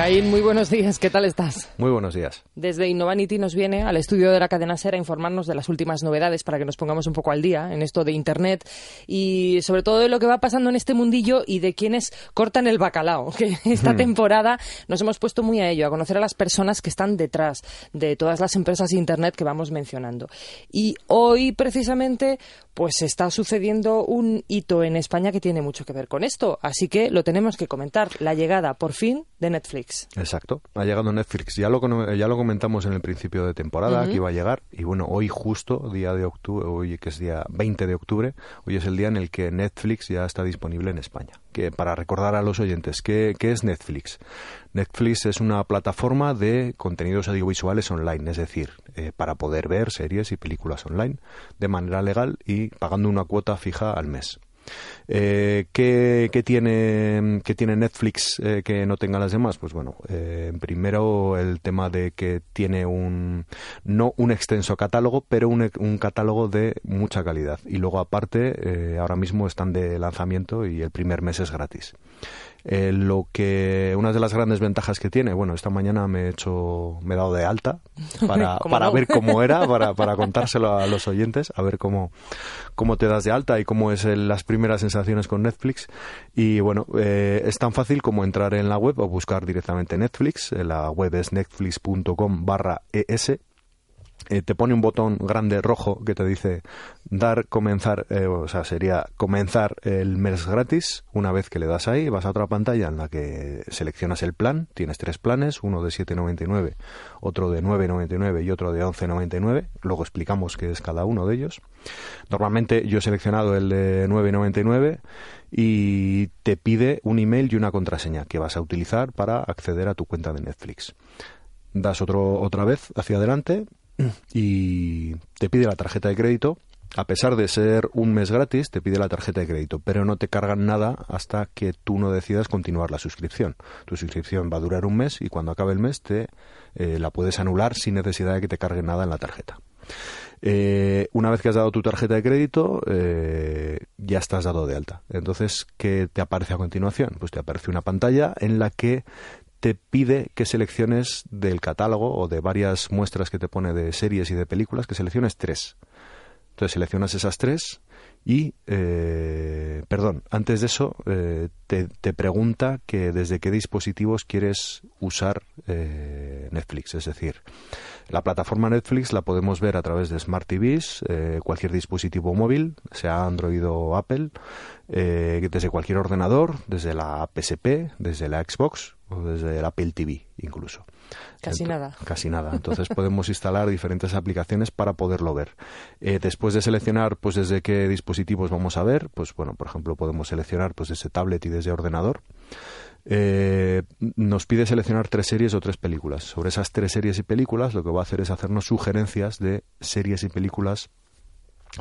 Caín, muy buenos días, ¿qué tal estás? Muy buenos días. Desde Innovanity nos viene al estudio de la cadena SER a informarnos de las últimas novedades para que nos pongamos un poco al día en esto de Internet y sobre todo de lo que va pasando en este mundillo y de quienes cortan el bacalao, que esta temporada nos hemos puesto muy a ello, a conocer a las personas que están detrás de todas las empresas de Internet que vamos mencionando. Y hoy, precisamente, pues está sucediendo un hito en España que tiene mucho que ver con esto, así que lo tenemos que comentar, la llegada, por fin, de Netflix. Exacto, ha llegado Netflix. Ya lo, ya lo comentamos en el principio de temporada que iba a llegar y bueno, hoy justo, día de octubre, hoy que es día 20 de octubre, hoy es el día en el que Netflix ya está disponible en España. Que para recordar a los oyentes, ¿qué, qué es Netflix? Netflix es una plataforma de contenidos audiovisuales online, es decir, eh, para poder ver series y películas online de manera legal y pagando una cuota fija al mes. Eh, ¿qué, tiene, ¿qué, tiene, Netflix eh, que no tenga las demás? Pues bueno, eh, primero el tema de que tiene un no un extenso catálogo, pero un, un catálogo de mucha calidad. Y luego aparte, ahora mismo están de lanzamiento y el primer mes es gratis. Eh, lo que una de las grandes ventajas que tiene, bueno, esta mañana me he hecho, me he dado de alta para, para ver cómo era, para, para contárselo a los oyentes, a ver cómo, cómo te das de alta y cómo es las primeras sensaciones con Netflix. Y bueno, eh, es tan fácil como entrar en la web o buscar directamente Netflix. La web es netflix.com barra es eh, te pone un botón grande rojo que te dice dar comenzar, eh, o sea, sería comenzar el mes gratis. Una vez que le das ahí, vas a otra pantalla en la que seleccionas el plan. Tienes tres planes, uno de 7,99, otro de 9,99 y otro de 11,99. Luego explicamos qué es cada uno de ellos. Normalmente yo he seleccionado el de 9,99 y te pide un email y una contraseña que vas a utilizar para acceder a tu cuenta de Netflix das otro, otra vez hacia adelante y te pide la tarjeta de crédito. A pesar de ser un mes gratis, te pide la tarjeta de crédito, pero no te cargan nada hasta que tú no decidas continuar la suscripción. Tu suscripción va a durar un mes y cuando acabe el mes te eh, la puedes anular sin necesidad de que te cargue nada en la tarjeta. Eh, una vez que has dado tu tarjeta de crédito, eh, ya estás dado de alta. Entonces, ¿qué te aparece a continuación? Pues te aparece una pantalla en la que te pide que selecciones del catálogo o de varias muestras que te pone de series y de películas, que selecciones tres. Entonces seleccionas esas tres y, eh, perdón, antes de eso eh, te, te, pregunta que desde qué dispositivos quieres usar eh, Netflix. Es decir, la plataforma Netflix la podemos ver a través de Smart TVs, cualquier dispositivo móvil, sea Android o Apple, desde cualquier ordenador, desde la PSP, desde la Xbox o desde el Apple TV incluso. Casi nada. Casi nada. Entonces podemos instalar diferentes aplicaciones para poderlo ver. Eh, después de seleccionar pues desde qué dispositivos vamos a ver, pues bueno, por ejemplo podemos seleccionar pues desde tablet y desde ordenador. Eh, nos pide seleccionar tres series o tres películas. Sobre esas tres series y películas lo que va a hacer es hacernos sugerencias de series y películas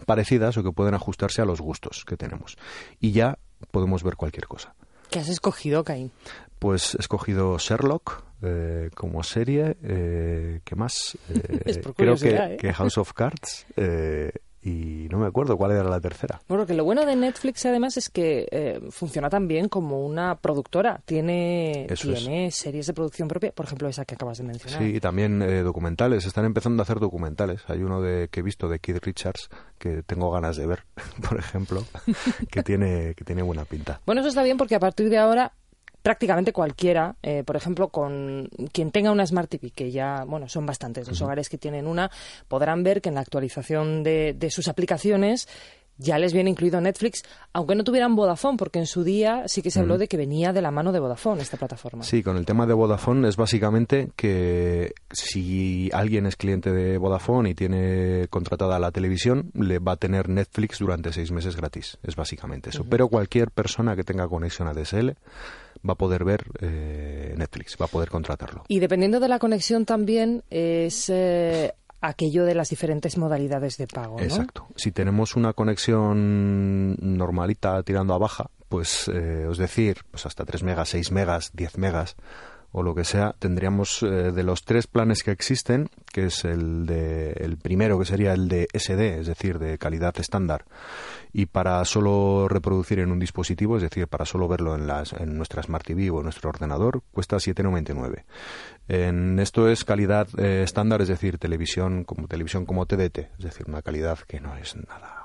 parecidas o que pueden ajustarse a los gustos que tenemos. Y ya podemos ver cualquier cosa. ¿Qué has escogido, Caín? Pues he escogido Sherlock eh, como serie. Eh, ¿Qué más? Eh, creo que, que, House of Cards. Y no me acuerdo cuál era la tercera. Bueno, que lo bueno de Netflix además es que eh, funciona también como una productora. Tiene, tiene series de producción propia, por ejemplo, esa que acabas de mencionar. Sí, y también eh, documentales. Están empezando a hacer documentales. Hay uno de, que he visto de Keith Richards que tengo ganas de ver, por ejemplo, que tiene, que tiene buena pinta. Bueno, eso está bien porque a partir de ahora prácticamente cualquiera, eh, por ejemplo, con quien tenga una Smart TV, que ya, bueno, son bastantes los hogares que tienen una, podrán ver que en la actualización de, de sus aplicaciones ya les viene incluido Netflix, aunque no tuvieran Vodafone, porque en su día sí que se habló de que venía de la mano de Vodafone esta plataforma. Sí, con el tema de Vodafone es básicamente que si alguien es cliente de Vodafone y tiene contratada la televisión, le va a tener Netflix durante seis meses gratis. Es básicamente eso. Pero cualquier persona que tenga conexión a DSL va a poder ver eh, Netflix, va a poder contratarlo. Y dependiendo de la conexión también es eh, aquello de las diferentes modalidades de pago. ¿no? Exacto. Si tenemos una conexión normalita tirando a baja, pues eh, es decir, pues hasta 3 megas, 6 megas, 10 megas o lo que sea, tendríamos eh, de los tres planes que existen, que es el de el primero que sería el de SD, es decir, de calidad estándar, y para solo reproducir en un dispositivo, es decir, para solo verlo en, las, en nuestra Smart TV o en nuestro ordenador, cuesta 7,99. En esto es calidad eh, estándar, es decir, televisión como televisión como TDT, es decir, una calidad que no es nada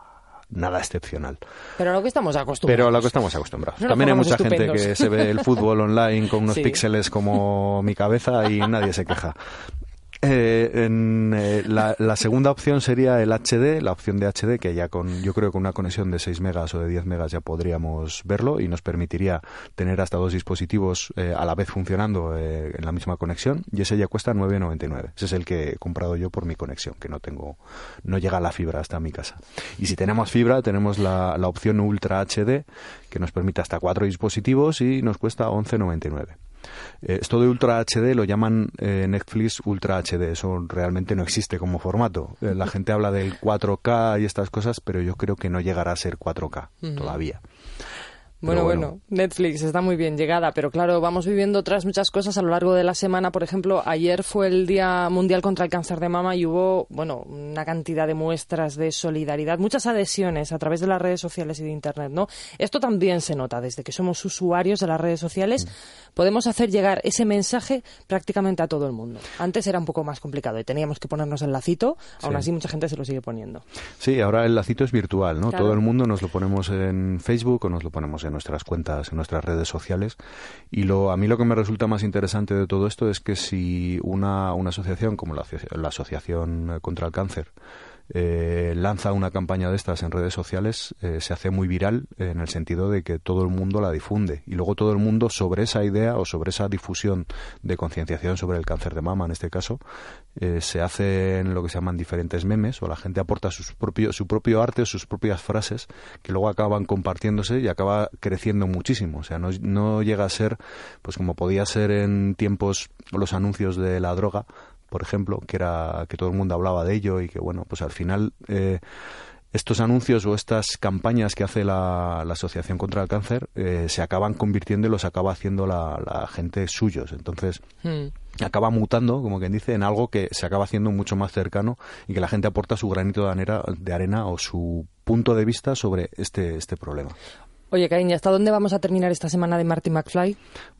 nada excepcional. Pero a lo que estamos acostumbrados. Pero a lo que estamos acostumbrados. No También hay mucha gente que se ve el fútbol online con unos Sí. píxeles como mi cabeza y nadie se queja. Eh, en, eh, la, segunda opción sería el HD, la opción de HD, que ya con, yo creo con una conexión de 6 megas o de 10 megas ya podríamos verlo y nos permitiría tener hasta dos dispositivos eh, a la vez funcionando eh, en la misma conexión y ese ya cuesta 9,99. Ese es el que he comprado yo por mi conexión, que no tengo, no llega la fibra hasta mi casa. Y si tenemos fibra, tenemos la, la opción Ultra HD, que nos permite hasta cuatro dispositivos y nos cuesta 11,99. Eh, esto de Ultra HD lo llaman eh, Netflix Ultra HD. Eso realmente no existe como formato. Eh, la gente habla del 4K y estas cosas, pero yo creo que no llegará a ser 4K todavía. Bueno, bueno, Netflix está muy bien llegada, pero claro, vamos viviendo otras muchas cosas a lo largo de la semana. Por ejemplo, ayer fue el Día Mundial contra el Cáncer de Mama y hubo, bueno, una cantidad de muestras de solidaridad, muchas adhesiones a través de las redes sociales y de Internet, ¿no? Esto también se nota, desde que somos usuarios de las redes sociales, podemos hacer llegar ese mensaje prácticamente a todo el mundo. Antes era un poco más complicado y teníamos que ponernos el lacito, aún Sí. así mucha gente se lo sigue poniendo. Sí, ahora el lacito es virtual, ¿no? Claro. Todo el mundo nos lo ponemos en Facebook o nos lo ponemos en nuestras cuentas, en nuestras redes sociales. Y lo, a mí lo que me resulta más interesante de todo esto es que si una, una asociación como la, la Asociación contra el Cáncer eh, lanza una campaña de estas en redes sociales, eh, se hace muy viral en el sentido de que todo el mundo la difunde. Y luego todo el mundo sobre esa idea o sobre esa difusión de concienciación sobre el cáncer de mama, en este caso, eh, se hacen lo que se llaman diferentes memes o la gente aporta sus propio, su propio arte o sus propias frases que luego acaban compartiéndose y acaba creciendo muchísimo. O sea, no, no llega a ser, pues como podía ser en tiempos los anuncios de la droga, por ejemplo, que era que todo el mundo hablaba de ello y que bueno, pues al final eh, estos anuncios o estas campañas que hace la, la Asociación contra el Cáncer eh, se acaban convirtiendo y los acaba haciendo la, la gente suyos. Entonces Hmm. acaba mutando, como quien dice, en algo que se acaba haciendo mucho más cercano y que la gente aporta su granito de arena, de arena o su punto de vista sobre este, este problema. Oye, cariño, ¿hasta dónde vamos a terminar esta semana de Marty McFly?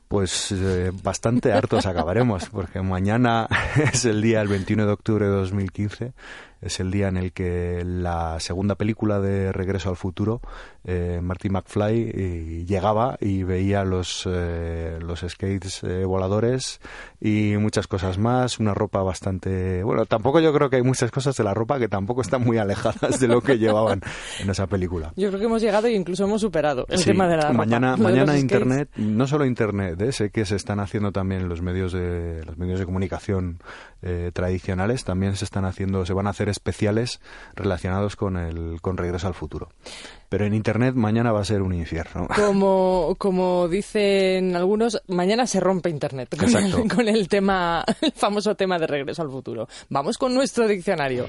Pues eh, bastante hartos acabaremos, porque mañana es el día, el 21 de octubre de 2015, es el día en el que la segunda película de Regreso al Futuro, eh, Marty McFly eh, llegaba y veía los, eh, los skates eh, voladores y muchas cosas más, una ropa bastante... Bueno, tampoco yo creo que hay muchas cosas de la ropa que tampoco están muy alejadas de lo que llevaban en esa película. Yo creo que hemos llegado e incluso hemos superado el Sí, tema de la mañana mañana internet no solo internet ¿eh? sé que se están haciendo también los medios de los medios de comunicación eh, tradicionales también se están haciendo se van a hacer especiales relacionados con el con regreso al futuro pero en internet mañana va a ser un infierno Como, como dicen algunos, mañana se rompe Internet con el, con el tema, el famoso tema de regreso al futuro. Vamos con nuestro diccionario.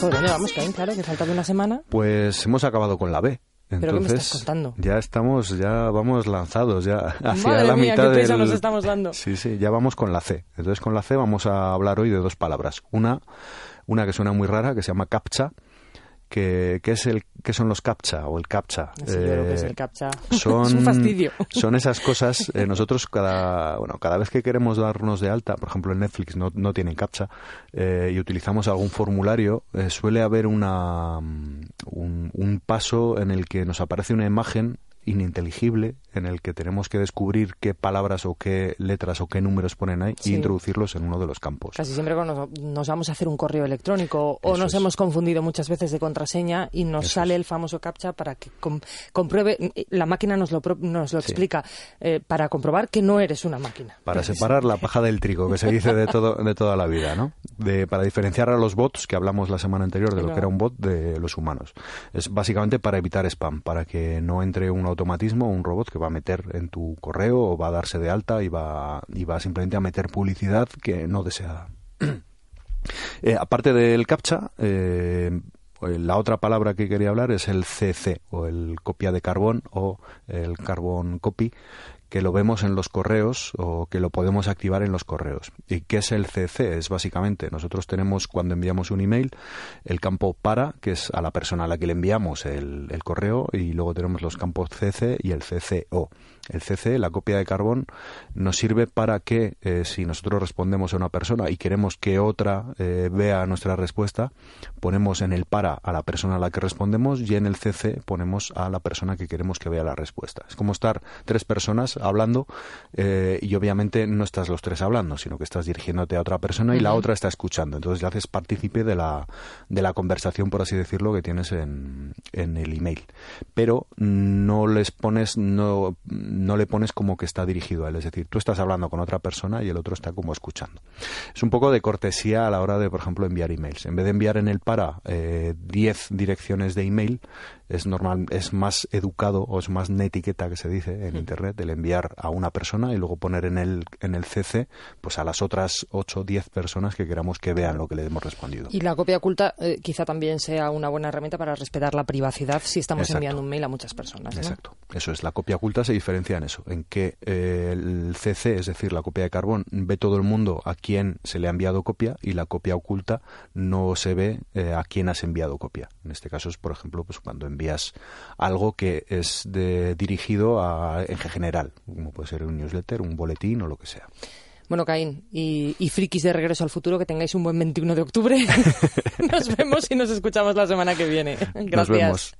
¿Por dónde vamos, Caín? Claro, que falta de una semana. pues hemos acabado con la B ¿Pero qué me entonces estás contando? ya estamos ya vamos lanzados ya hacia Madre la mía, mitad qué del nos estamos dando. Sí, sí, ya vamos con la C. Entonces con la C vamos a hablar hoy de dos palabras. Una, una que suena muy rara, que se llama captcha, que, que es el, que son los captcha o el captcha. Así yo creo que es Eh, el captcha. son, es un fastidio. Son esas cosas, eh, nosotros cada, bueno, cada vez que queremos darnos de alta, por ejemplo en Netflix no, no tienen captcha, eh, y utilizamos algún formulario, suele haber una, mm, un, un paso en el que nos aparece una imagen ininteligible en el que tenemos que descubrir qué palabras o qué letras o qué números ponen ahí e introducirlos en uno de los campos. Casi siempre cuando nos, vamos a hacer un correo electrónico o nos hemos confundido muchas veces de contraseña y nos sale el famoso captcha para que compruebe, la máquina nos lo, nos lo explica, eh, para comprobar que no eres una máquina. Para separar la paja del trigo, que se dice de, todo, de toda la vida, ¿no? De, para diferenciar a los bots, que hablamos la semana anterior de lo que era un bot, de los humanos. Es básicamente para evitar spam, para que no entre un automatismo, un robot que va a meter en tu correo o va a darse de alta y va, y va simplemente a meter publicidad que no deseada. Eh, aparte del captcha, eh, la otra palabra que quería hablar es el CC o el copia de carbón o el carbon copy que lo vemos en los correos o que lo podemos activar en los correos. ¿Y qué es el CC? Es básicamente, nosotros tenemos cuando enviamos un email el campo para, que es a la persona a la que le enviamos el, el correo, y luego tenemos los campos CC y el CCO. El CC, la copia de carbón, nos sirve para que eh, si nosotros respondemos a una persona y queremos que otra eh, vea nuestra respuesta, ponemos en el para a la persona a la que respondemos y en el CC ponemos a la persona que queremos que vea la respuesta. Es como estar tres personas hablando eh, y obviamente no estás los tres hablando, sino que estás dirigiéndote a otra persona y la otra está escuchando. Entonces le haces partícipe de la, de la conversación, por así decirlo, que tienes en, en el email. Pero no les pones, no no le pones como que está dirigido a él. Es decir, tú estás hablando con otra persona y el otro está como escuchando. Es un poco de cortesía a la hora de, por ejemplo, enviar emails. En vez de enviar en el para 10 eh, direcciones de email, es normal, es más educado o es más netiqueta que se dice en internet el enviar a una persona y luego poner en el en el CC pues a las otras 8 o 10 personas que queramos que vean lo que le hemos respondido. Y la copia oculta eh, quizá también sea una buena herramienta para respetar la privacidad si estamos enviando un mail a muchas personas. Exacto. Eso es la copia oculta se diferencia en eso, en que eh, el CC, es decir, la copia de carbón, ve todo el mundo a quien se le ha enviado copia y la copia oculta no se ve eh, a quién has enviado copia. En este caso es, por ejemplo, pues cuando envías algo que es de, dirigido a, en general, como puede ser un newsletter, un boletín o lo que sea. Bueno, Caín, y, y, frikis de regreso al futuro, que tengáis un buen 21 de octubre. nos vemos y nos escuchamos la semana que viene. Gracias.